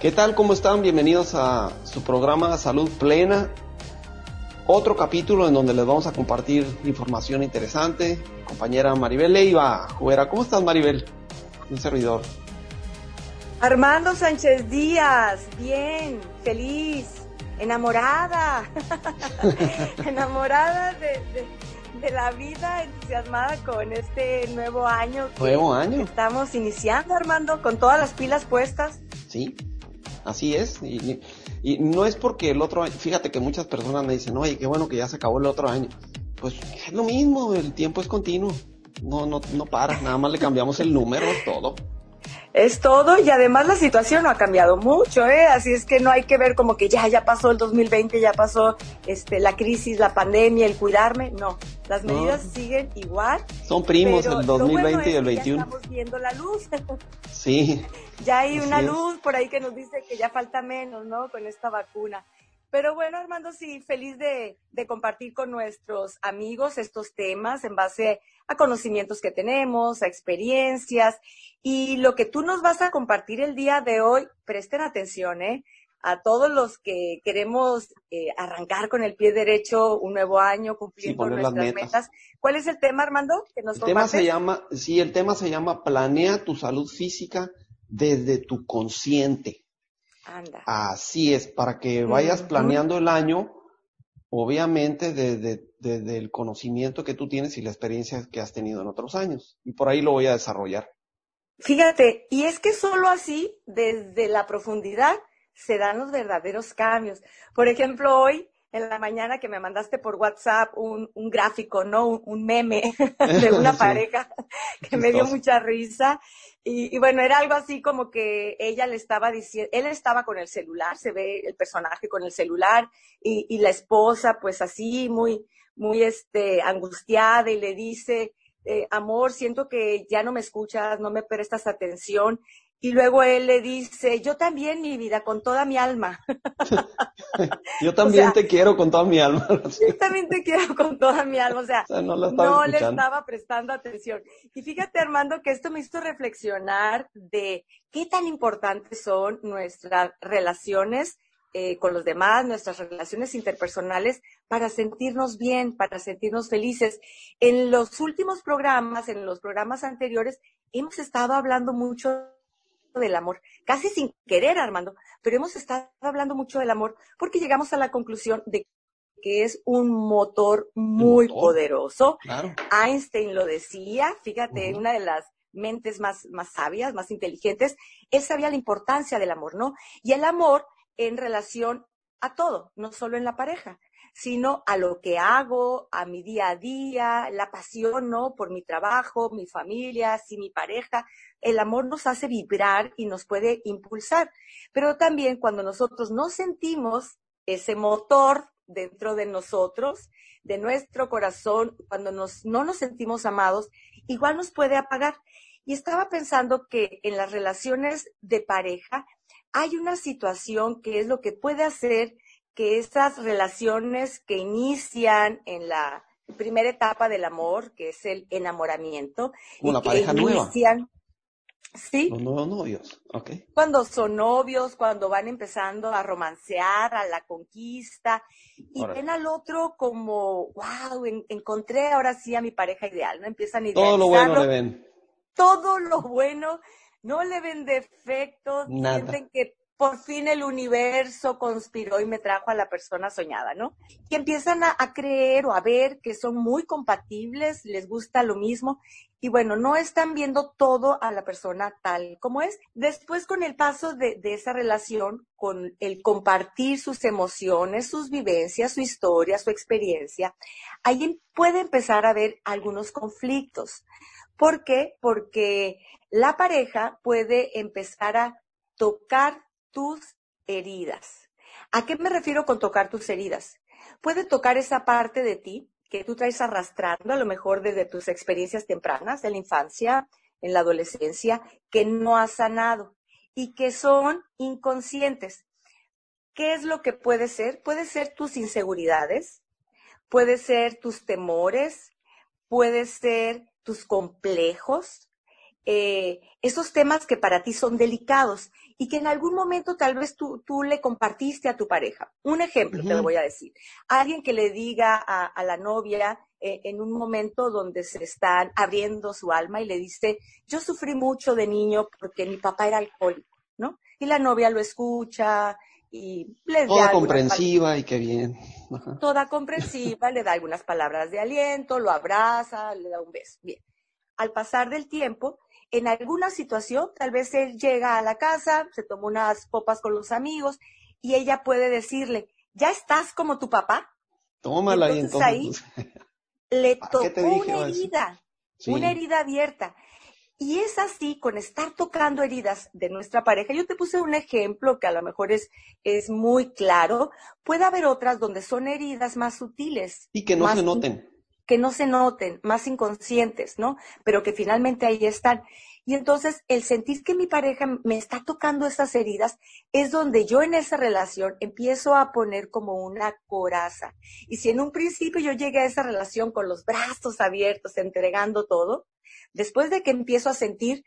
¿Qué tal? ¿Cómo están? Bienvenidos a su programa Salud Plena. Otro capítulo en donde les vamos a compartir información interesante. Compañera Maribel Leiva. ¿Cómo estás, Maribel? Un servidor. Armando Sánchez Díaz, bien, feliz, enamorada, enamorada de, la vida, entusiasmada con este nuevo año. Nuevo año. Estamos iniciando, Armando, con todas las pilas puestas. Sí, así es. Y, no es porque el otro año, fíjate que muchas personas me dicen, oye, qué bueno que ya se acabó el otro año. Pues es lo mismo, el tiempo es continuo. No, no, no para, nada más le cambiamos el número, todo es todo y además la situación no ha cambiado mucho, ¿eh? Así es que no hay que ver como que ya, ya pasó el 2020, ya pasó este, la crisis, la pandemia, el cuidarme, no. Las medidas siguen igual. Son primos el 2020 y el 21. Ya estamos viendo la luz. Sí. ya hay una luz por ahí que nos dice que ya falta menos, ¿no? Con esta vacuna. Pero bueno, Armando, sí, feliz de, de, compartir con nuestros amigos estos temas en base a conocimientos que tenemos, a experiencias. Y lo que tú nos vas a compartir el día de hoy, presten atención, ¿eh? A todos los que queremos eh, arrancar con el pie derecho un nuevo año, cumpliendo nuestras metas. ¿Cuál es el tema, Armando? Que nos el tema se llama, sí, el tema se llama Planea tu salud física desde tu consciente. Así es, para que vayas planeando el año, obviamente desde, el conocimiento que tú tienes y la experiencia que has tenido en otros años. Y por ahí lo voy a desarrollar. Fíjate, y es que solo así, desde la profundidad, se dan los verdaderos cambios. Por ejemplo, hoy en la mañana que me mandaste por WhatsApp un, un gráfico, ¿no? Un, meme de una pareja que me dio mucha risa. Y, bueno, era algo así como que ella le estaba diciendo, él estaba con el celular, se ve el personaje con el celular y, y la esposa pues así muy, muy este, angustiada y le dice, eh, amor, siento que ya no me escuchas, no me prestas atención. Y luego él le dice, yo también, mi vida, con toda mi alma. yo también te quiero con toda mi alma. yo también te quiero con toda mi alma. O sea, no, le estaba prestando atención. Y fíjate, Armando, que esto me hizo reflexionar de qué tan importantes son nuestras relaciones eh, con los demás, nuestras relaciones interpersonales, para sentirnos bien, para sentirnos felices. En los últimos programas, en los programas anteriores, hemos estado hablando mucho del amor, casi sin querer, Armando, pero hemos estado hablando mucho del amor porque llegamos a la conclusión de que es un motor muy poderoso. Einstein lo decía, fíjate, una de las mentes más, más sabias, más inteligentes, él sabía la importancia del amor, ¿no? Y el amor en relación a todo, no solo en la pareja sino a lo que hago, a mi día a día, la pasión, ¿no? Por mi trabajo, mi familia, si mi pareja. El amor nos hace vibrar y nos puede impulsar. Pero también cuando nosotros no sentimos ese motor dentro de nosotros, de nuestro corazón, cuando nos, no nos sentimos amados, igual nos puede apagar. Y estaba pensando que en las relaciones de pareja hay una situación que es lo que puede hacer que estas relaciones que inician en la primera etapa del amor, que es el enamoramiento, Como la pareja inician, Sí. Los nuevos novios, ok. Cuando son novios, cuando van empezando a romancear, a la conquista, y ven al otro como, wow, encontré ahora sí a mi pareja ideal, ¿no? Empiezan a Todo lo bueno le ven. Todo lo bueno, no le ven defectos, sienten que por fin el universo conspiró y me trajo a la persona soñada, ¿no? Que empiezan a, creer o a ver que son muy compatibles, les gusta lo mismo y bueno, no están viendo todo a la persona tal como es. Después con el paso de, de esa relación, con el compartir sus emociones, sus vivencias, su historia, su experiencia, ahí puede empezar a haber algunos conflictos. ¿Por qué? Porque la pareja puede empezar a tocar tus heridas. ¿A qué me refiero con tocar tus heridas? Puede tocar esa parte de ti que tú traes arrastrando, a lo mejor desde tus experiencias tempranas, en la infancia, en la adolescencia, que no has sanado y que son inconscientes. ¿Qué es lo que puede ser? Puede ser tus inseguridades, puede ser tus temores, puede ser tus complejos, eh, esos temas que para ti son delicados y que en algún momento tal vez tú, tú le compartiste a tu pareja. Un ejemplo te lo voy a decir. Alguien que le diga a, la novia eh, en un momento donde se están abriendo su alma y le dice, yo sufrí mucho de niño porque mi papá era alcohólico, ¿no? Y la novia lo escucha y le Toda comprensiva y qué bien. Toda comprensiva, le da algunas palabras de aliento, lo abraza, le da un beso. Bien. Al pasar del tiempo, en alguna situación, tal vez él llega a la casa, se toma unas copas con los amigos y ella puede decirle, ¿ya estás como tu papá? Tómala y entonces, ahí le tocó una herida, una herida abierta. Y es así, con estar tocando heridas de nuestra pareja. Yo te puse un ejemplo que a lo mejor es, es muy claro. Puede haber otras donde son heridas más sutiles. Y que no se noten que no se noten, más inconscientes, ¿no? Pero que finalmente ahí están. Y entonces el sentir que mi pareja me está tocando esas heridas es donde yo en esa relación empiezo a poner como una coraza. Y si en un principio yo llegué a esa relación con los brazos abiertos, entregando todo, después de que empiezo a sentir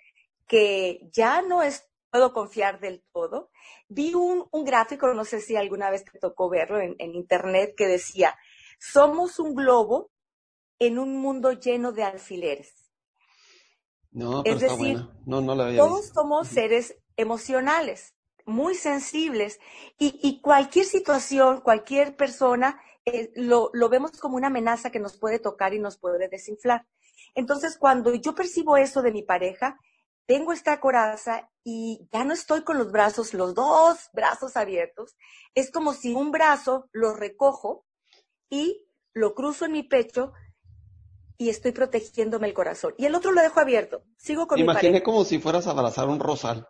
que ya no es, puedo confiar del todo, vi un, gráfico, no sé si alguna vez te tocó verlo en internet, que decía, somos un globo en un mundo lleno de alfileres. No, pero es decir, No, no la todos somos seres emocionales, muy sensibles, y, cualquier situación, cualquier persona, eh, lo, lo vemos como una amenaza que nos puede tocar y nos puede desinflar. Entonces, cuando yo percibo eso de mi pareja, tengo esta coraza y ya no estoy con los brazos, los dos brazos abiertos. Es como si un brazo lo recojo y lo cruzo en mi pecho y estoy protegiéndome el corazón. Y el otro lo dejo abierto. Sigo con Imaginé mi como si fueras a abrazar un rosal.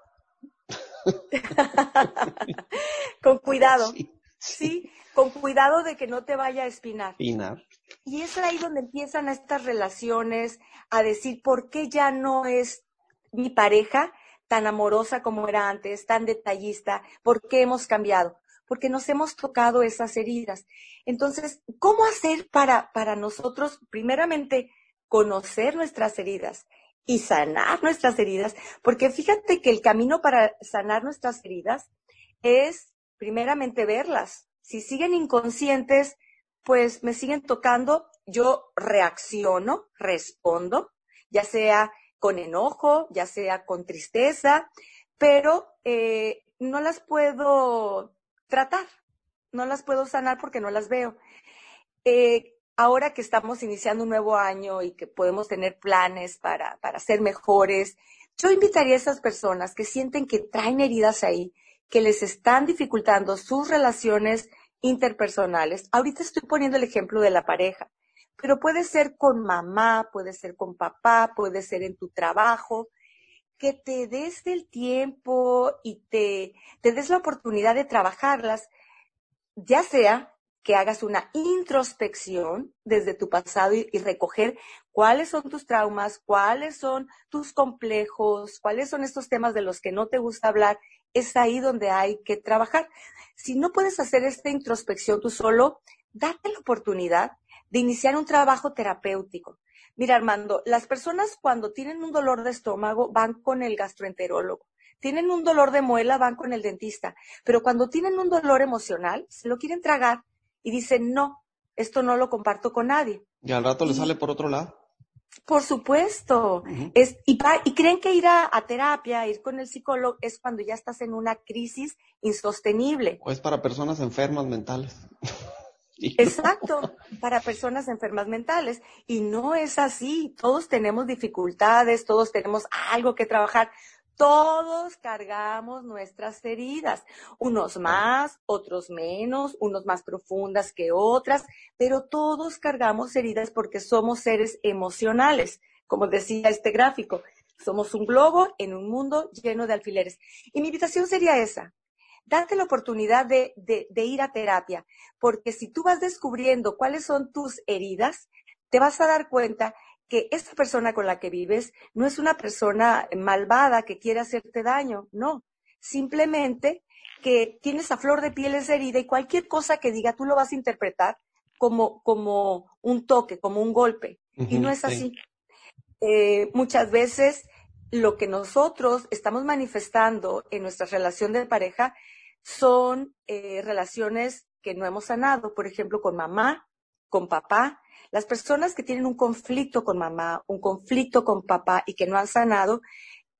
con cuidado. Sí. con cuidado de que no te vaya a espinar. Espinar. Y es ahí donde empiezan estas relaciones a decir por qué ya no es mi pareja tan amorosa como era antes, tan detallista, por qué hemos cambiado porque nos hemos tocado esas heridas. Entonces, ¿cómo hacer para, para nosotros, primeramente, conocer nuestras heridas y sanar nuestras heridas? Porque fíjate que el camino para sanar nuestras heridas es, primeramente, verlas. Si siguen inconscientes, pues me siguen tocando, yo reacciono, respondo, ya sea con enojo, ya sea con tristeza, pero eh, no las puedo tratar. No las puedo sanar porque no las veo. Eh, ahora que estamos iniciando un nuevo año y que podemos tener planes para, para ser mejores, yo invitaría a esas personas que sienten que traen heridas ahí, que les están dificultando sus relaciones interpersonales. Ahorita estoy poniendo el ejemplo de la pareja, pero puede ser con mamá, puede ser con papá, puede ser en tu trabajo, que te des el tiempo y te, te des la oportunidad de trabajarlas, ya sea que hagas una introspección desde tu pasado y, recoger cuáles son tus traumas, cuáles son tus complejos, cuáles son estos temas de los que no te gusta hablar, es ahí donde hay que trabajar. Si no puedes hacer esta introspección tú solo, date la oportunidad de iniciar un trabajo terapéutico. Mira, Armando, las personas cuando tienen un dolor de estómago van con el gastroenterólogo. Tienen un dolor de muela, van con el dentista. Pero cuando tienen un dolor emocional, se lo quieren tragar y dicen, no, esto no lo comparto con nadie. Y al rato le sale por otro lado. Por supuesto. es, y, y, creen que ir a, a, terapia, ir con el psicólogo, es cuando ya estás en una crisis insostenible. O es para personas enfermas mentales. Exacto, para personas enfermas mentales. Y no es así. Todos tenemos dificultades, todos tenemos algo que trabajar. Todos cargamos nuestras heridas, unos más, otros menos, unos más profundas que otras, pero todos cargamos heridas porque somos seres emocionales, como decía este gráfico. Somos un globo en un mundo lleno de alfileres. Y mi invitación sería esa, date la oportunidad de, ir a terapia, porque si tú vas descubriendo cuáles son tus heridas, te vas a dar cuenta que esta persona con la que vives no es una persona malvada que quiere hacerte daño, no, simplemente que tienes a flor de piel esa herida y cualquier cosa que diga tú lo vas a interpretar como, como un toque, como un golpe, y no es así. Eh, muchas veces lo que nosotros estamos manifestando en nuestra relación de pareja son eh, relaciones que no hemos sanado, por ejemplo, con mamá, con papá. Las personas que tienen un conflicto con mamá, un conflicto con papá y que no han sanado,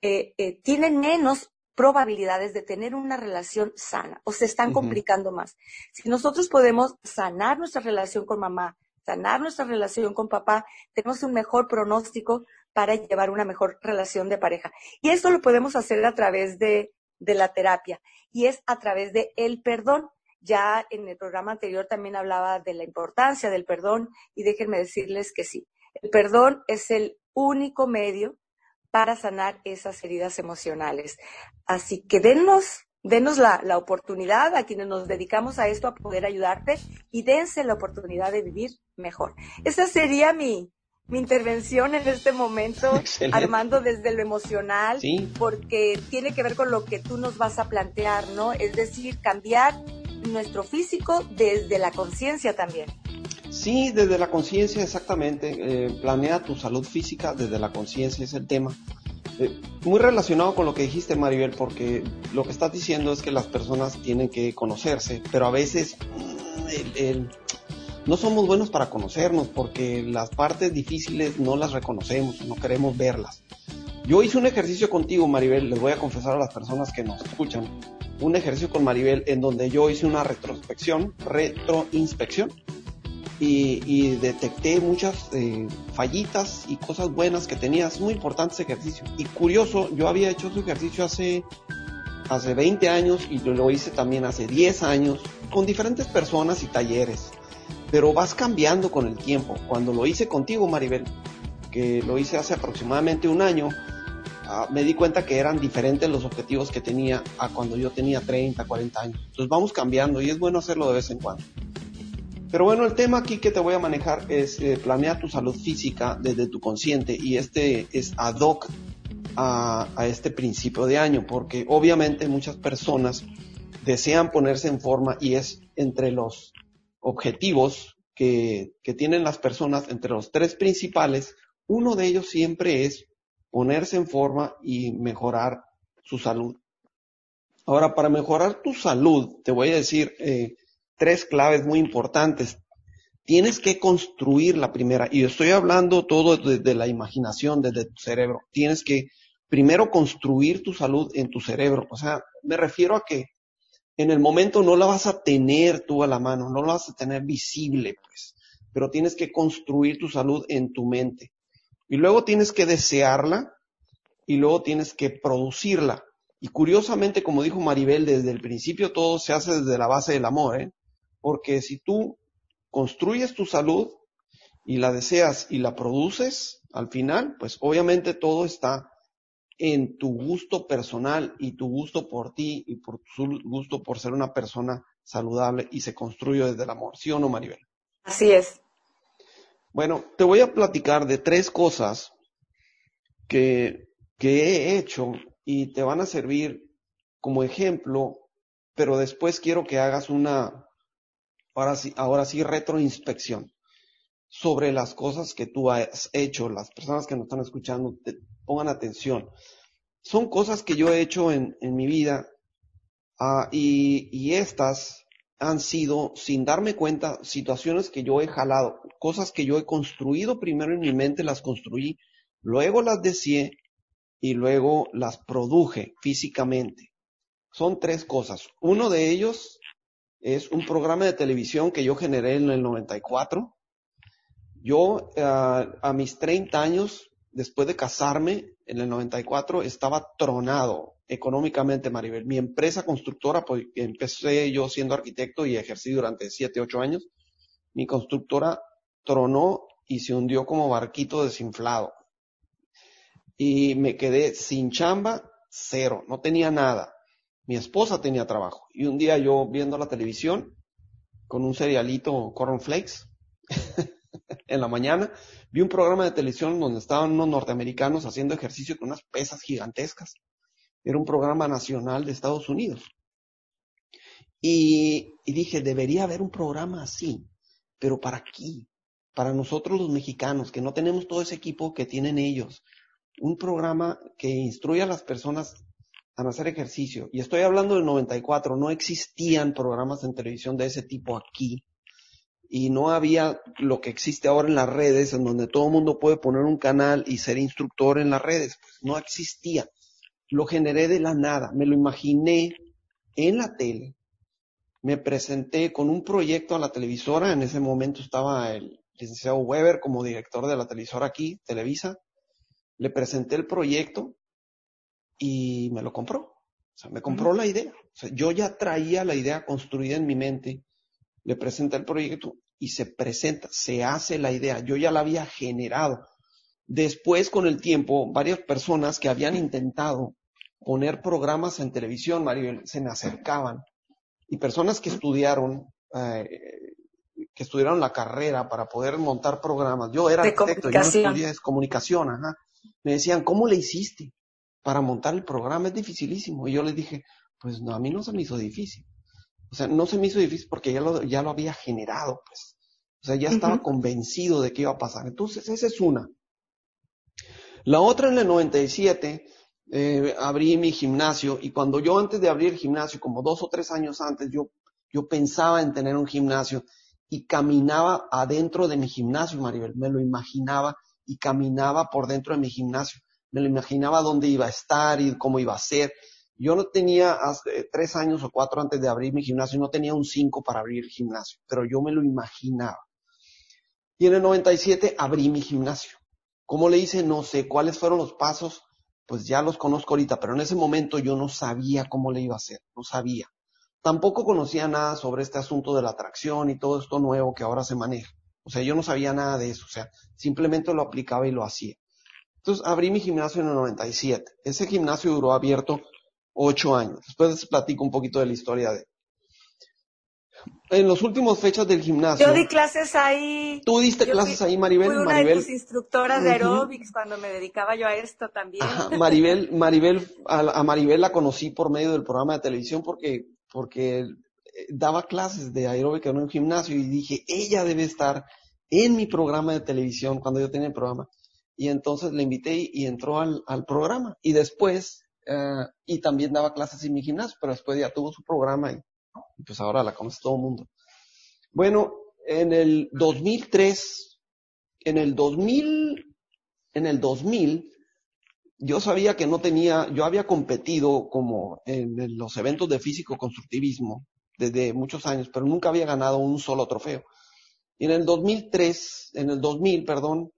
eh, eh, tienen menos probabilidades de tener una relación sana o se están complicando más. Si nosotros podemos sanar nuestra relación con mamá, sanar nuestra relación con papá, tenemos un mejor pronóstico para llevar una mejor relación de pareja. Y esto lo podemos hacer a través de, de la terapia y es a través de el perdón. Ya en el programa anterior también hablaba de la importancia del perdón y déjenme decirles que sí, el perdón es el único medio para sanar esas heridas emocionales. Así que denos, denos la, la, oportunidad a quienes nos dedicamos a esto a poder ayudarte y dense la oportunidad de vivir mejor. Esa sería mi, mi intervención en este momento, Armando, desde lo emocional, porque tiene que ver con lo que tú nos vas a plantear, ¿no? Es decir, cambiar nuestro físico desde la conciencia también. Sí, desde la conciencia, exactamente. Eh, planea tu salud física desde la conciencia, es el tema. Eh, muy relacionado con lo que dijiste, Maribel, porque lo que estás diciendo es que las personas tienen que conocerse, pero a veces mm, no somos buenos para conocernos porque las partes difíciles no las reconocemos, no queremos verlas. Yo hice un ejercicio contigo, Maribel, les voy a confesar a las personas que nos escuchan, un ejercicio con Maribel en donde yo hice una retrospección, retroinspección, y, detecté muchas eh, fallitas y cosas buenas que tenías. Muy importante ese ejercicio. Y curioso, yo había hecho ese ejercicio hace, hace 20 años y lo hice también hace 10 años con diferentes personas y talleres. Pero vas cambiando con el tiempo. Cuando lo hice contigo, Maribel, que lo hice hace aproximadamente un año, ah, me di cuenta que eran diferentes los objetivos que tenía a cuando yo tenía 30, 40 años. Entonces vamos cambiando y es bueno hacerlo de vez en cuando. Pero bueno, el tema aquí que te voy a manejar es eh, planear tu salud física desde tu consciente y este es ad hoc a, este principio de año, porque obviamente muchas personas desean ponerse en forma y es entre los objetivos que, que tienen las personas, entre los tres principales, uno de ellos siempre es ponerse en forma y mejorar su salud. Ahora, para mejorar tu salud, te voy a decir, eh, tres claves muy importantes. Tienes que construir la primera, y estoy hablando todo desde la imaginación, desde tu cerebro. Tienes que primero construir tu salud en tu cerebro. O sea, me refiero a que en el momento no la vas a tener tú a la mano, no la vas a tener visible, pues, pero tienes que construir tu salud en tu mente. Y luego tienes que desearla y luego tienes que producirla. Y curiosamente, como dijo Maribel, desde el principio todo se hace desde la base del amor, ¿eh? Porque si tú construyes tu salud y la deseas y la produces, al final, pues obviamente todo está en tu gusto personal y tu gusto por ti y por tu gusto por ser una persona saludable y se construye desde el amor, ¿sí o no, Maribel? Así es. Bueno, te voy a platicar de tres cosas que, que he hecho y te van a servir como ejemplo, pero después quiero que hagas una, ahora sí, ahora sí retroinspección sobre las cosas que tú has hecho, las personas que nos están escuchando, pongan atención. Son cosas que yo he hecho en, mi vida ah, y, estas han sido, sin darme cuenta, situaciones que yo he jalado, cosas que yo he construido primero en mi mente, las construí, luego las deseé y luego las produje físicamente. Son tres cosas. Uno de ellos es un programa de televisión que yo generé en el 94. Yo ah, a mis 30 años, después de casarme en el 94, estaba tronado económicamente, Maribel. Mi empresa constructora, pues empecé yo siendo arquitecto y ejercí durante 7, 8 años. Mi constructora tronó y se hundió como barquito desinflado. Y me quedé sin chamba, cero, no tenía nada. Mi esposa tenía trabajo. Y un día yo viendo la televisión con un cerealito Flakes en la mañana, vi un programa de televisión donde estaban unos norteamericanos haciendo ejercicio con unas pesas gigantescas. Era un programa nacional de Estados Unidos. Y, dije, debería haber un programa así, pero para aquí, para nosotros los mexicanos, que no tenemos todo ese equipo que tienen ellos, un programa que instruye a las personas a hacer ejercicio. Y estoy hablando del 94, no existían programas en televisión de ese tipo aquí. Y no había lo que existe ahora en las redes, en donde todo el mundo puede poner un canal y ser instructor en las redes. Pues no existía. Lo generé de la nada, me lo imaginé en la tele. Me presenté con un proyecto a la televisora, en ese momento estaba el licenciado Weber como director de la televisora aquí, Televisa. Le presenté el proyecto y me lo compró. O sea, me compró la idea. O sea, yo ya traía la idea construida en mi mente, le presenté el proyecto y se presenta, se hace la idea. Yo ya la había generado. Después, con el tiempo, varias personas que habían intentado poner programas en televisión, Maribel, se me acercaban. Y personas que estudiaron, eh, que estudiaron la carrera para poder montar programas. Yo era arquitecto, yo no estudié comunicación, ajá. Me decían, ¿cómo le hiciste? para montar el programa es dificilísimo. Y yo les dije, pues no, a mí no se me hizo difícil. O sea, no se me hizo difícil porque ya lo, ya lo había generado, pues. O sea, ya estaba convencido de que iba a pasar. Entonces, esa es una. La otra en el 97, eh, abrí mi gimnasio y cuando yo antes de abrir el gimnasio, como dos o tres años antes, yo, yo pensaba en tener un gimnasio y caminaba adentro de mi gimnasio, Maribel, me lo imaginaba y caminaba por dentro de mi gimnasio me lo imaginaba dónde iba a estar y cómo iba a ser. Yo no tenía, hace tres años o cuatro antes de abrir mi gimnasio, no tenía un cinco para abrir el gimnasio, pero yo me lo imaginaba. Y en el 97 abrí mi gimnasio. ¿Cómo le hice? No sé. ¿Cuáles fueron los pasos? Pues ya los conozco ahorita, pero en ese momento yo no sabía cómo le iba a hacer, no sabía. Tampoco conocía nada sobre este asunto de la atracción y todo esto nuevo que ahora se maneja. O sea, yo no sabía nada de eso, o sea, simplemente lo aplicaba y lo hacía. Entonces abrí mi gimnasio en el 97. Ese gimnasio duró abierto ocho años. Después les platico un poquito de la historia de. En los últimos fechas del gimnasio. Yo di clases ahí. Tú diste clases ahí, Maribel. Fui una Maribel. de tus instructoras de aeróbics cuando me dedicaba yo a esto también. Maribel, Maribel, a, Maribel la conocí por medio del programa de televisión porque, porque eh, daba clases de aeróbica en un gimnasio y dije, ella debe estar en mi programa de televisión cuando yo tenía el programa y entonces le invité y, entró al, al, programa. Y después, eh, y también daba clases en mi gimnasio, pero después ya tuvo su programa y, pues ahora la conoce todo el mundo. Bueno, en el 2003, en el 2000, en el 2000, yo sabía que no tenía, yo había competido como en los eventos de físico constructivismo desde muchos años, pero nunca había ganado un solo trofeo. Y en el 2003, en el 2000, perdón,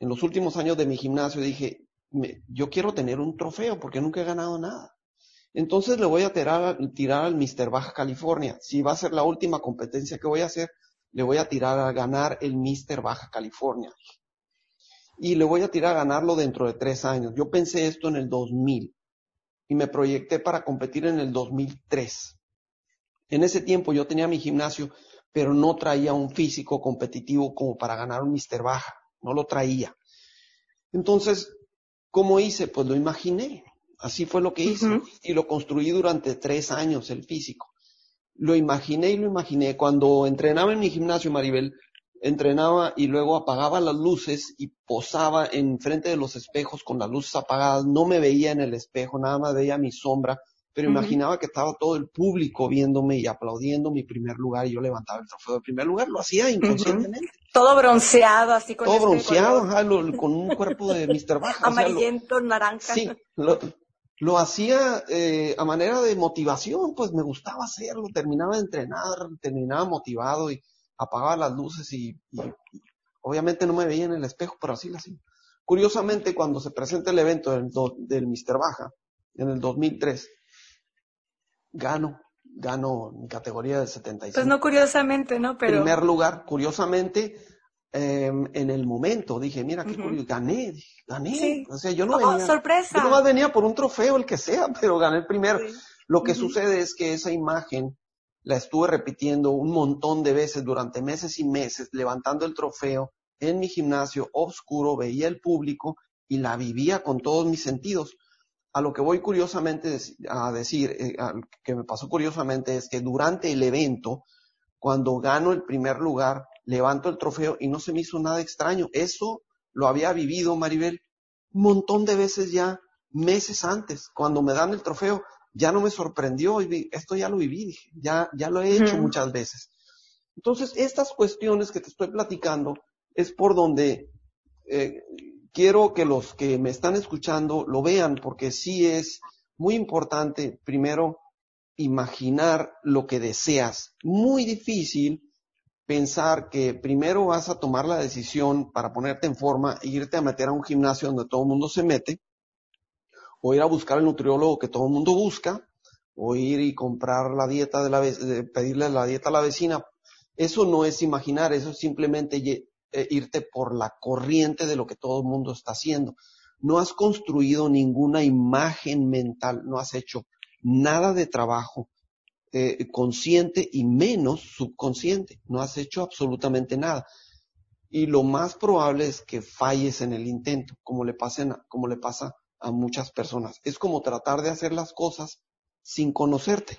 en los últimos años de mi gimnasio dije, yo quiero tener un trofeo porque nunca he ganado nada. Entonces le voy a tirar, tirar al Mr. Baja California. Si va a ser la última competencia que voy a hacer, le voy a tirar a ganar el Mr. Baja California. Y le voy a tirar a ganarlo dentro de tres años. Yo pensé esto en el 2000 y me proyecté para competir en el 2003. En ese tiempo yo tenía mi gimnasio, pero no traía un físico competitivo como para ganar un Mr. Baja no lo traía. Entonces, ¿cómo hice? Pues lo imaginé. Así fue lo que hice. Y lo construí durante tres años, el físico. Lo imaginé y lo imaginé. Cuando entrenaba en mi gimnasio, Maribel, entrenaba y luego apagaba las luces y posaba en frente de los espejos con las luces apagadas. No me veía en el espejo, nada más veía mi sombra pero imaginaba que estaba todo el público viéndome y aplaudiendo mi primer lugar y yo levantaba el trofeo de primer lugar, lo hacía inconscientemente. Todo bronceado, así con Todo este bronceado, con un cuerpo de Mr. Baja. Amarillento, naranja. Sí, lo, hacía eh, a manera de motivación, pues me gustaba hacerlo, terminaba de entrenar, terminaba motivado y apagaba las luces y, obviamente no me veía en el espejo, pero así lo hacía. Curiosamente, cuando se presenta el evento del, del Mr. Baja, en el 2003, gano, gano en categoría de 75. Pues no curiosamente, ¿no? Pero... Primer lugar, curiosamente, em, en el momento dije, mira qué curioso, gané, gané. O sea, yo no oh, venía. sorpresa. Yo no venía por un trofeo, el que sea, pero gané el primero. Lo que sucede es que esa imagen la estuve repitiendo un montón de veces durante meses y meses, levantando el trofeo en mi gimnasio oscuro, veía el público y la vivía con todos mis sentidos a lo que voy curiosamente a decir, eh, que me pasó curiosamente, es que durante el evento, cuando gano el primer lugar, levanto el trofeo y no se me hizo nada extraño. Eso lo había vivido Maribel un montón de veces ya, meses antes, cuando me dan el trofeo, ya no me sorprendió, esto ya lo viví, dije, ya, ya lo he hecho muchas veces. Entonces, estas cuestiones que te estoy platicando es por donde eh, quiero que los que me están escuchando lo vean, porque sí es muy importante, primero, imaginar lo que deseas. Muy difícil pensar que primero vas a tomar la decisión para ponerte en forma e irte a meter a un gimnasio donde todo el mundo se mete, o ir a buscar el nutriólogo que todo el mundo busca, o ir y comprar la dieta de la pedirle la dieta a la vecina. Eso no es imaginar, eso es simplemente eh, irte por la corriente de lo que todo el mundo está haciendo. No has construido ninguna imagen mental, no has hecho nada de trabajo eh, consciente y menos subconsciente. No has hecho absolutamente nada. Y lo más probable es que falles en el intento, como le, pasen, como le pasa a muchas personas. Es como tratar de hacer las cosas sin conocerte.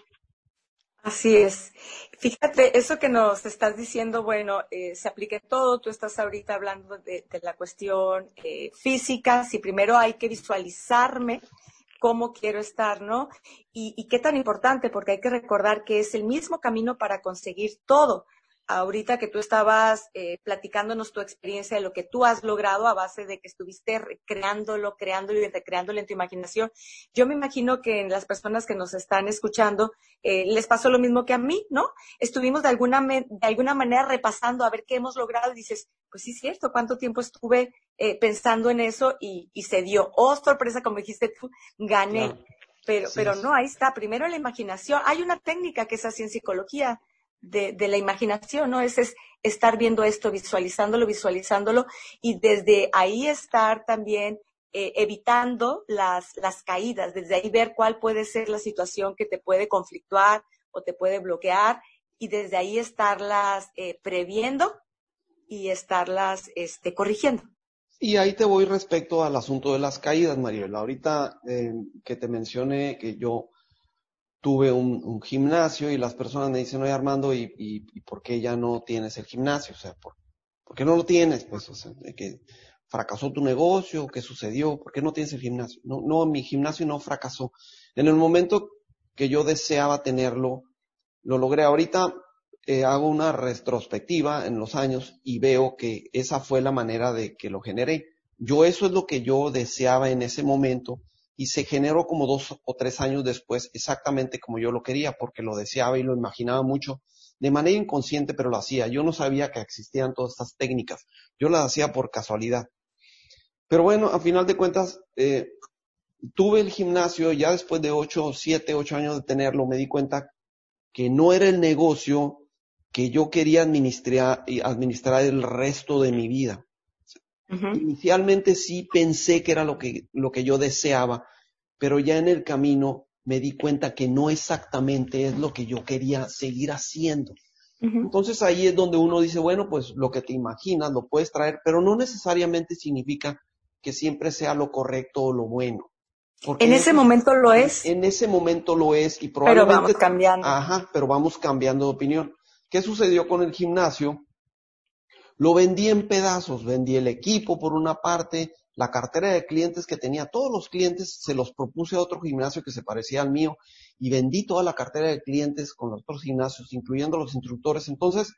Así es. Fíjate, eso que nos estás diciendo, bueno, eh, se aplica todo. Tú estás ahorita hablando de, la cuestión eh, física. Si primero hay que visualizarme cómo quiero estar, ¿no? Y qué tan importante, porque hay que recordar que es el mismo camino para conseguir todo ahorita que tú estabas eh, platicándonos tu experiencia de lo que tú has logrado a base de que estuviste creándolo, creándolo y recreándolo en tu imaginación, yo me imagino que en las personas que nos están escuchando eh, les pasó lo mismo que a mí, ¿no? Estuvimos de alguna, de alguna manera repasando a ver qué hemos logrado y dices, pues sí es cierto, cuánto tiempo estuve eh, pensando en eso y, y, se dio. Oh, sorpresa, como dijiste tú, gané. Pero, pero no, ahí está. Primero la imaginación. Hay una técnica que es así en psicología, de, de, la imaginación, ¿no? Es, es estar viendo esto, visualizándolo, visualizándolo y desde ahí estar también eh, evitando las, las caídas, desde ahí ver cuál puede ser la situación que te puede conflictuar o te puede bloquear y desde ahí estarlas eh, previendo y estarlas este, corrigiendo. Y ahí te voy respecto al asunto de las caídas, Mariela. Ahorita eh, que te mencioné que yo tuve un, gimnasio y las personas me dicen, oye Armando, ¿y, por qué ya no tienes el gimnasio? O sea, ¿por, qué no lo tienes? Pues, o sea, que fracasó tu negocio, ¿qué sucedió? ¿Por qué no tienes el gimnasio? No, no, mi gimnasio no fracasó. En el momento que yo deseaba tenerlo, lo logré. Ahorita eh, hago una retrospectiva en los años y veo que esa fue la manera de que lo generé. Yo eso es lo que yo deseaba en ese momento y se generó como dos o tres años después exactamente como yo lo quería, porque lo deseaba y lo imaginaba mucho, de manera inconsciente, pero lo hacía. Yo no sabía que existían todas estas técnicas, yo las hacía por casualidad. Pero bueno, a final de cuentas, eh, tuve el gimnasio, ya después de ocho, siete, ocho años de tenerlo, me di cuenta que no era el negocio que yo quería administrar, administrar el resto de mi vida. Inicialmente sí pensé que era lo que, lo que yo deseaba, pero ya en el camino me di cuenta que no exactamente es lo que yo quería seguir haciendo. Entonces ahí es donde uno dice, bueno, pues lo que te imaginas lo puedes traer, pero no necesariamente significa que siempre sea lo correcto o lo bueno. en ese momento lo es. En ese momento lo es y probablemente. Pero vamos cambiando. Ajá, pero vamos cambiando de opinión. ¿Qué sucedió con el gimnasio? Lo vendí en pedazos, vendí el equipo por una parte, la cartera de clientes que tenía, todos los clientes se los propuse a otro gimnasio que se parecía al mío y vendí toda la cartera de clientes con los otros gimnasios, incluyendo los instructores. Entonces,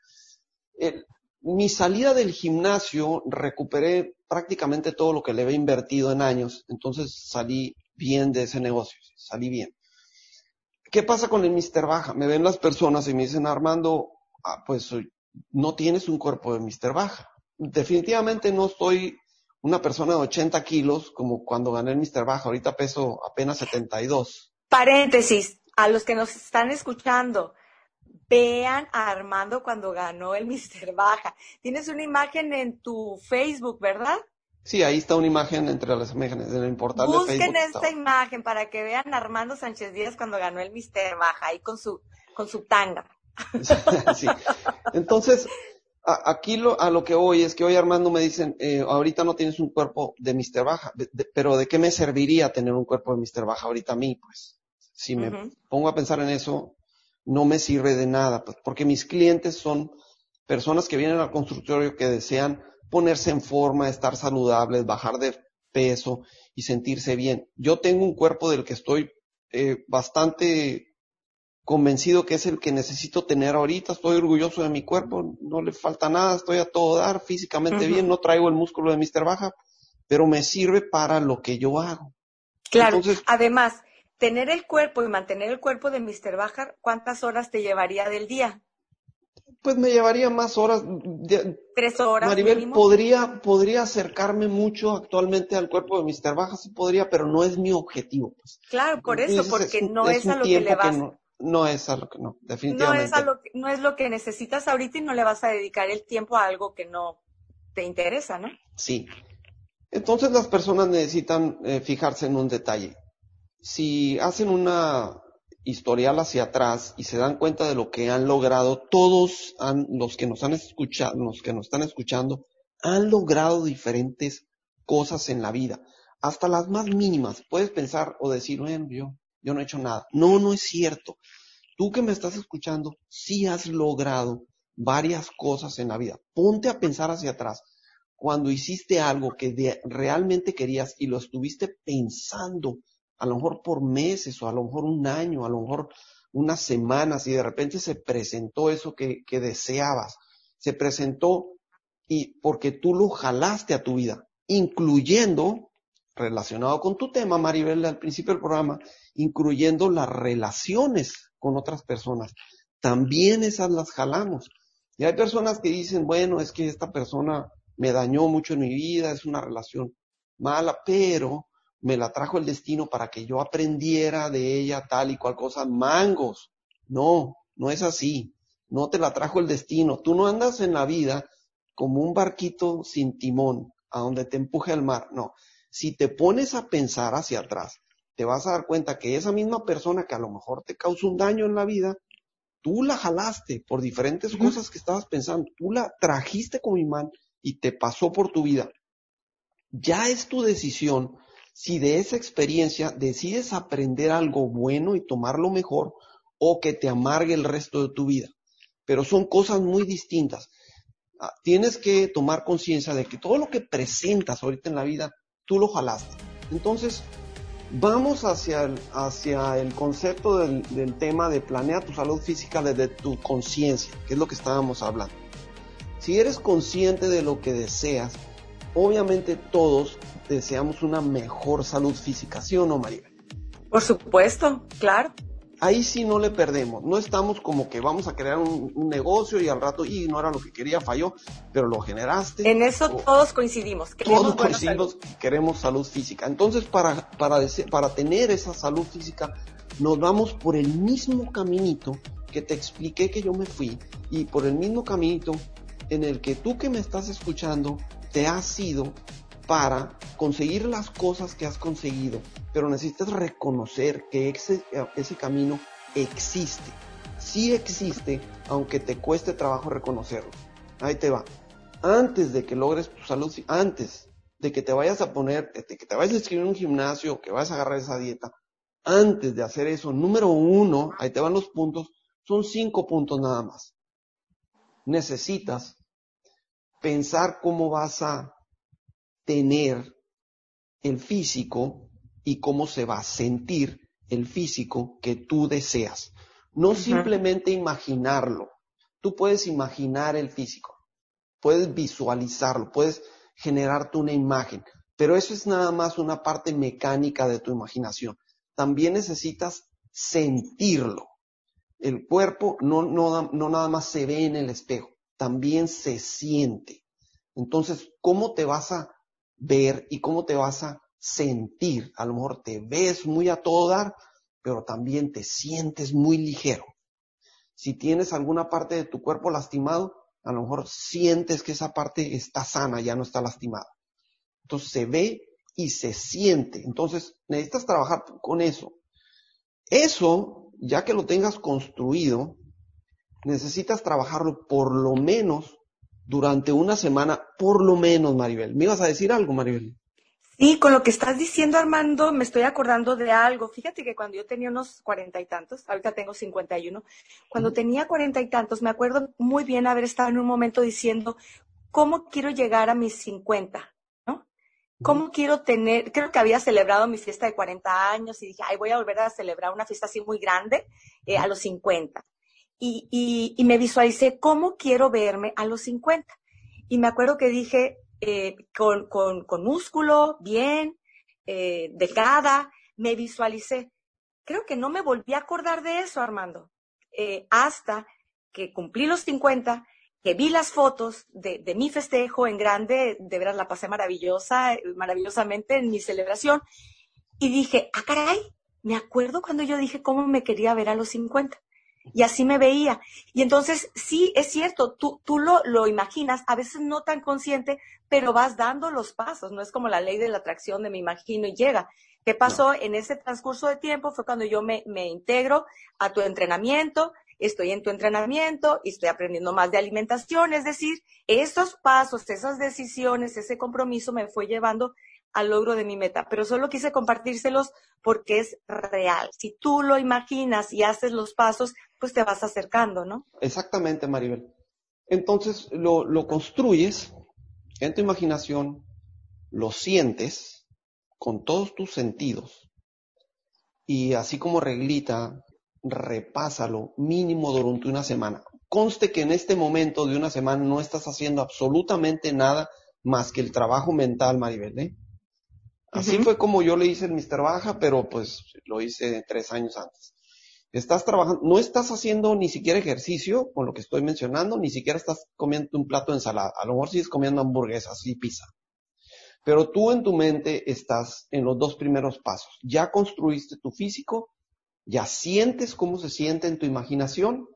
mi salida del gimnasio recuperé prácticamente todo lo que le había invertido en años, entonces salí bien de ese negocio, salí bien. ¿Qué pasa con el Mr. Baja? Me ven las personas y me dicen, Armando, ah, pues no tienes un cuerpo de Mr. Baja. Definitivamente no estoy una persona de 80 kilos como cuando gané el Mr. Baja. Ahorita peso apenas 72. Paréntesis, a los que nos están escuchando, vean a Armando cuando ganó el Mr. Baja. Tienes una imagen en tu Facebook, ¿verdad? Sí, ahí está una imagen entre las imágenes en el portal de Facebook. Busquen esta imagen para que vean a Armando Sánchez Díaz cuando ganó el Mr. Baja, ahí con su, con su tanga. sí. Entonces, aquí lo, a lo que voy es que hoy Armando me dicen, eh, ahorita no tienes un cuerpo de Mr. Baja, pero ¿de qué me serviría tener un cuerpo de Mr. Baja ahorita a mí? Pues, si me pongo a pensar en eso, no me sirve de nada, pues, porque mis clientes son personas que vienen al constructorio que desean ponerse en forma, estar saludables, bajar de peso y sentirse bien. Yo tengo un cuerpo del que estoy eh, bastante convencido que es el que necesito tener ahorita, estoy orgulloso de mi cuerpo, no le falta nada, estoy a todo dar, físicamente bien, no traigo el músculo de Mr. Baja, pero me sirve para lo que yo hago. Claro, además, tener el cuerpo y mantener el cuerpo de Mr. Baja, ¿cuántas horas te llevaría del día? Pues me llevaría más horas. Tres horas. Maribel, podría, podría acercarme mucho actualmente al cuerpo de Mr. Baja, sí podría, pero no es mi objetivo. Pues. Claro, por eso, porque no es, a lo que le vas. no, es a lo que no, definitivamente. No es, lo que, no es lo que necesitas ahorita y no le vas a dedicar el tiempo a algo que no te interesa, ¿no? Sí. Entonces las personas necesitan eh, fijarse en un detalle. Si hacen una historial hacia atrás y se dan cuenta de lo que han logrado, todos los que nos han escuchado, los que nos están escuchando, han logrado diferentes cosas en la vida, hasta las más mínimas. Puedes pensar o decir, bueno, yo, yo no he hecho nada. No, no es cierto. Tú que me estás escuchando, sí has logrado varias cosas en la vida. Ponte a pensar hacia atrás. Cuando hiciste algo que realmente querías y lo estuviste pensando a lo mejor por meses o a lo mejor un año, a lo mejor unas semanas y de repente se presentó eso que, que deseabas. Se presentó y porque tú lo jalaste a tu vida, incluyendo, relacionado con tu tema, Maribel, al principio del programa, incluyendo las relaciones con otras personas. También esas las jalamos. Y hay personas que dicen, bueno, es que esta persona me dañó mucho en mi vida, es una relación mala, pero me la trajo el destino para que yo aprendiera de ella tal y cual cosa. Mangos. No, no es así. No te la trajo el destino. Tú no andas en la vida como un barquito sin timón, a donde te empuje el mar. No. Si te pones a pensar hacia atrás, te vas a dar cuenta que esa misma persona que a lo mejor te causó un daño en la vida, tú la jalaste por diferentes cosas que estabas pensando. Tú la trajiste como imán y te pasó por tu vida. Ya es tu decisión si de esa experiencia decides aprender algo bueno y tomarlo mejor o que te amargue el resto de tu vida. Pero son cosas muy distintas. Ah, tienes que tomar conciencia de que todo lo que presentas ahorita en la vida, tú lo jalaste. Entonces, vamos hacia el, hacia el concepto del, del tema de planear tu salud física desde tu conciencia, que es lo que estábamos hablando. Si eres consciente de lo que deseas, obviamente todos deseamos una mejor salud física, ¿sí o no, María? Por supuesto, claro. Ahí sí no le perdemos, no estamos como que vamos a crear un, negocio y al rato, y no era lo que quería, falló, pero lo generaste. En eso todos coincidimos. Todos coincidimos, queremos salud física. Entonces, para, para, para tener esa salud física, nos vamos por el mismo caminito que te expliqué que yo me fui y por el mismo caminito en el que tú que me estás escuchando te has ido para conseguir las cosas que has conseguido, pero necesitas reconocer que ese, camino existe. Sí existe, aunque te cueste trabajo reconocerlo. Ahí te va. Antes de que logres tu salud, antes de que te vayas a poner, de que te vayas a inscribir en un gimnasio, que vayas a agarrar esa dieta, antes de hacer eso, número uno, ahí te van los puntos, son cinco puntos nada más. Necesitas pensar cómo vas a tener el físico y cómo se va a sentir el físico que tú deseas. No simplemente imaginarlo. Tú puedes imaginar el físico, puedes visualizarlo, puedes generarte una imagen, pero eso es nada más una parte mecánica de tu imaginación. También necesitas sentirlo. El cuerpo no, no, no nada más se ve en el espejo, también se siente. Entonces, ¿cómo te vas a ver y cómo te vas a sentir. A lo mejor te ves muy a todo dar, pero también te sientes muy ligero. Si tienes alguna parte de tu cuerpo lastimado, a lo mejor sientes que esa parte está sana, ya no está lastimada. Entonces se ve y se siente. Entonces necesitas trabajar con eso. Eso, ya que lo tengas construido, necesitas trabajarlo por lo menos durante una semana, por lo menos, Maribel. ¿Me ibas a decir algo, Maribel? Sí, con lo que estás diciendo, Armando, me estoy acordando de algo. Fíjate que cuando yo tenía unos cuarenta y tantos, ahorita tengo cincuenta y uno, cuando tenía cuarenta y tantos, me acuerdo muy bien haber estado en un momento diciendo, ¿cómo quiero llegar a mis cincuenta? ¿No? ¿Cómo quiero tener? Creo que había celebrado mi fiesta de 40 años y dije, ay, voy a volver a celebrar una fiesta así muy grande eh, a los 50. Y, y, me visualicé cómo quiero verme a los 50. Y me acuerdo que dije, eh, con, con, con, músculo, bien, eh, delgada, me visualicé. Creo que no me volví a acordar de eso, Armando, eh, hasta que cumplí los 50 que vi las fotos de, de, mi festejo en grande, de veras la pasé maravillosa, maravillosamente en mi celebración, y dije, ah, caray, me acuerdo cuando yo dije cómo me quería ver a los 50. Y así me veía. Y entonces, sí, es cierto, tú, tú lo, lo imaginas, a veces no tan consciente, pero vas dando los pasos. No es como la ley de la atracción de me imagino y llega. ¿Qué pasó en ese transcurso de tiempo? Fue cuando yo me, me integro a tu entrenamiento, estoy en tu entrenamiento y estoy aprendiendo más de alimentación. Es decir, esos pasos, esas decisiones, ese compromiso me fue llevando al logro de mi meta, pero solo quise compartírselos porque es real. Si tú lo imaginas y haces los pasos, pues te vas acercando, ¿no? Exactamente, Maribel. Entonces lo, lo construyes en tu imaginación, lo sientes con todos tus sentidos y así como reglita repásalo mínimo durante una semana. Conste que en este momento de una semana no estás haciendo absolutamente nada más que el trabajo mental, Maribel. ¿eh? Así fue como yo le hice el Mr. Baja, pero pues lo hice tres años antes. Estás trabajando, no estás haciendo ni siquiera ejercicio con lo que estoy mencionando, ni siquiera estás comiendo un plato de ensalada. A lo mejor sigues comiendo hamburguesas y pizza. Pero tú en tu mente estás en los dos primeros pasos. Ya construiste tu físico, ya sientes cómo se siente en tu imaginación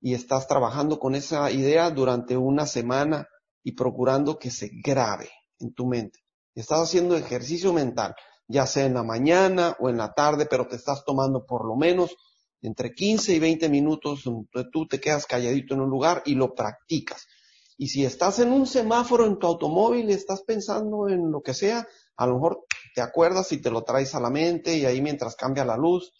y estás trabajando con esa idea durante una semana y procurando que se grabe en tu mente. Estás haciendo ejercicio mental, ya sea en la mañana o en la tarde, pero te estás tomando por lo menos entre 15 y 20 minutos, tú te quedas calladito en un lugar y lo practicas. Y si estás en un semáforo en tu automóvil y estás pensando en lo que sea, a lo mejor te acuerdas y te lo traes a la mente y ahí mientras cambia la luz,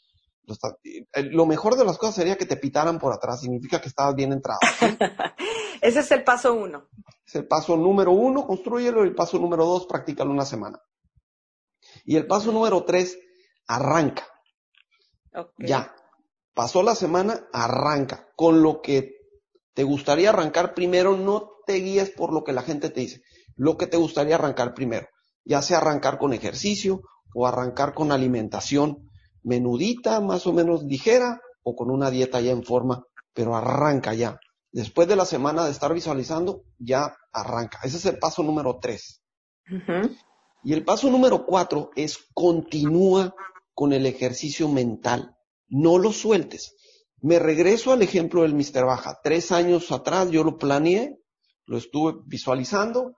lo mejor de las cosas sería que te pitaran por atrás, significa que estabas bien entrado. Ese es el paso uno. Es el paso número uno, construyelo, y el paso número dos, practícalo una semana. Y el paso número tres, arranca. Ya. Pasó la semana, arranca. Con lo que te gustaría arrancar primero, no te guíes por lo que la gente te dice. Lo que te gustaría arrancar primero. Ya sea arrancar con ejercicio o arrancar con alimentación menudita, más o menos ligera, o con una dieta ya en forma, pero arranca ya. Después de la semana de estar visualizando, ya arranca. Ese es el paso número tres. Y el paso número cuatro es continúa con el ejercicio mental. No lo sueltes. Me regreso al ejemplo del Mr. Baja. Tres años atrás yo lo planeé, lo estuve visualizando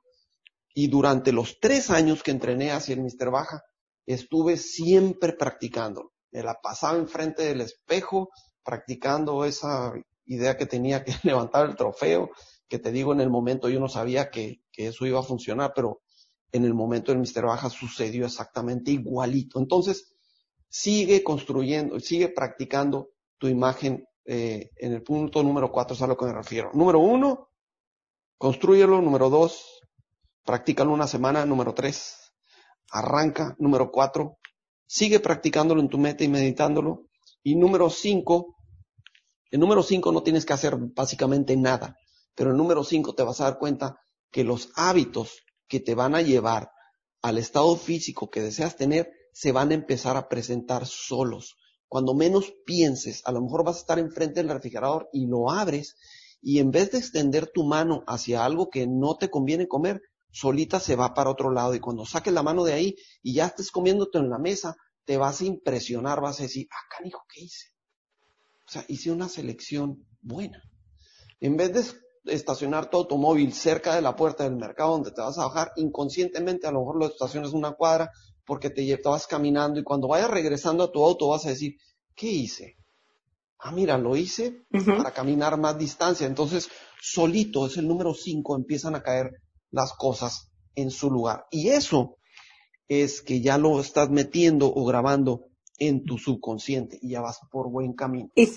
y durante los tres años que entrené hacia el Mr. Baja, estuve siempre practicando me la pasaba enfrente del espejo practicando esa idea que tenía que levantar el trofeo, que te digo en el momento yo no sabía que, eso iba a funcionar, pero en el momento del Mister Baja sucedió exactamente igualito. Entonces, sigue construyendo, sigue practicando tu imagen eh, en el punto número cuatro, es a lo que me refiero. Número uno, construyelo. Número dos, practícalo una semana. Número tres, arranca. Número cuatro, Sigue practicándolo en tu mente y meditándolo. Y número cinco, el número cinco no tienes que hacer básicamente nada, pero el número cinco te vas a dar cuenta que los hábitos que te van a llevar al estado físico que deseas tener se van a empezar a presentar solos. Cuando menos pienses, a lo mejor vas a estar enfrente del refrigerador y lo abres y en vez de extender tu mano hacia algo que no te conviene comer, solita se va para otro lado y cuando saques la mano de ahí y ya estés comiéndote en la mesa, te vas a impresionar, vas a decir, ah, canijo, ¿qué hice? O sea, hice una selección buena. En vez de estacionar tu automóvil cerca de la puerta del mercado donde te vas a bajar, inconscientemente a lo mejor lo estacionas una cuadra porque te, vas caminando y cuando vayas regresando a tu auto vas a decir, ¿qué hice? Ah, mira, lo hice para caminar más distancia. Entonces, solito, es el número cinco, empiezan a caer las cosas en su lugar. Y eso es que ya lo estás metiendo o grabando en tu subconsciente y ya vas por buen camino. Y,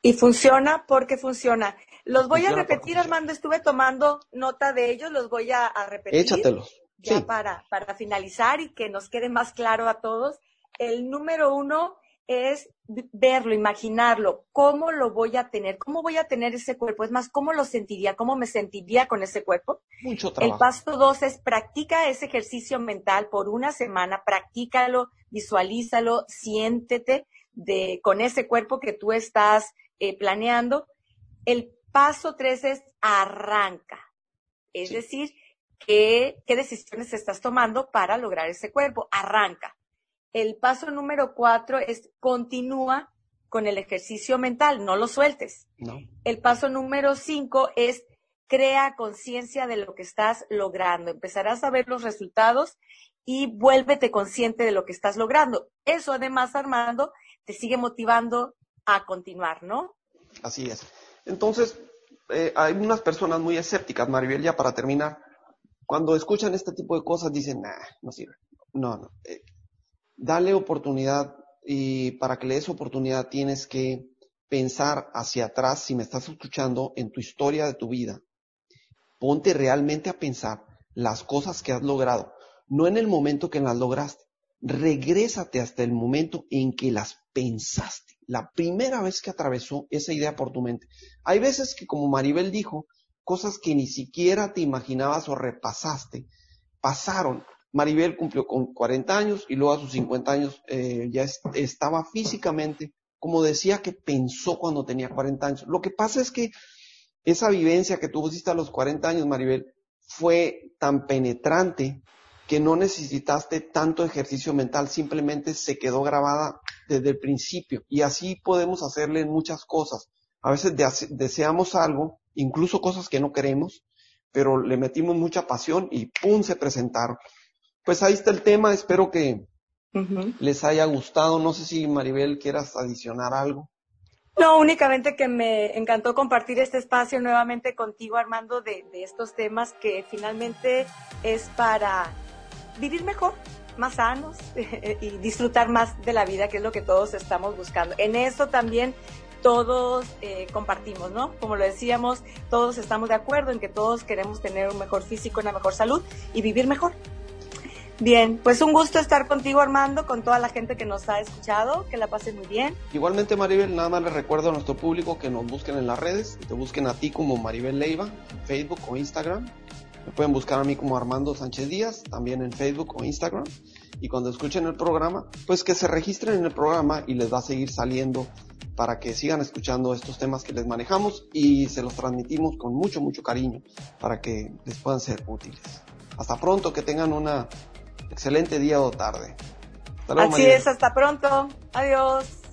y funciona porque funciona. Los voy a repetir, Armando, estuve tomando nota de ellos, los voy a, repetir. Échatelos. ya para, para finalizar y que nos quede más claro a todos, el número uno es verlo, imaginarlo, cómo lo voy a tener, cómo voy a tener ese cuerpo, es más, cómo lo sentiría, cómo me sentiría con ese cuerpo. Mucho trabajo. El paso dos es practica ese ejercicio mental por una semana, practícalo, visualízalo, siéntete de, con ese cuerpo que tú estás eh, planeando. El paso tres es arranca, es decir, ¿qué, qué decisiones estás tomando para lograr ese cuerpo, arranca. El paso número cuatro es continúa con el ejercicio mental, no lo sueltes. El paso número cinco es crea conciencia de lo que estás logrando. Empezarás a ver los resultados y vuélvete consciente de lo que estás logrando. Eso además, Armando, te sigue motivando a continuar, ¿no? Así es. Entonces, eh, hay unas personas muy escépticas, Maribel, ya para terminar. Cuando escuchan este tipo de cosas dicen, nah, no sirve. No, no. Eh, dale oportunidad y para que le des oportunidad tienes que pensar hacia atrás, si me estás escuchando, en tu historia de tu vida. Ponte realmente a pensar las cosas que has logrado, no en el momento que las lograste. Regrésate hasta el momento en que las pensaste, la primera vez que atravesó esa idea por tu mente. Hay veces que, como Maribel dijo, cosas que ni siquiera te imaginabas o repasaste, pasaron Maribel cumplió con 40 años y luego a sus 50 años eh, ya estaba físicamente como decía que pensó cuando tenía 40 años. Lo que pasa es que esa vivencia que tuviste a los 40 años, Maribel, fue tan penetrante que no necesitaste tanto ejercicio mental, simplemente se quedó grabada desde el principio. Y así podemos hacerle muchas cosas. A veces deseamos algo, incluso cosas que no queremos, pero le metimos mucha pasión y ¡pum! se presentaron pues ahí está el tema, espero que les haya gustado. No sé si Maribel quieras adicionar algo. No, únicamente que me encantó compartir este espacio nuevamente contigo, Armando, de, estos temas que finalmente es para vivir mejor, más sanos y disfrutar más de la vida, que es lo que todos estamos buscando. En eso también todos eh, compartimos, ¿no? Como lo decíamos, todos estamos de acuerdo en que todos queremos tener un mejor físico, una mejor salud y vivir mejor. Bien, pues un gusto estar contigo Armando, con toda la gente que nos ha escuchado, que la pasen muy bien. Igualmente Maribel, nada más les recuerdo a nuestro público que nos busquen en las redes, que te busquen a ti como Maribel Leiva, en Facebook o Instagram. Me pueden buscar a mí como Armando Sánchez Díaz, también en Facebook o Instagram. Y cuando escuchen el programa, pues que se registren en el programa y les va a seguir saliendo para que sigan escuchando estos temas que les manejamos y se los transmitimos con mucho, mucho cariño para que les puedan ser útiles. Hasta pronto, que tengan una excelente día o tarde. Así es, hasta pronto. Adiós.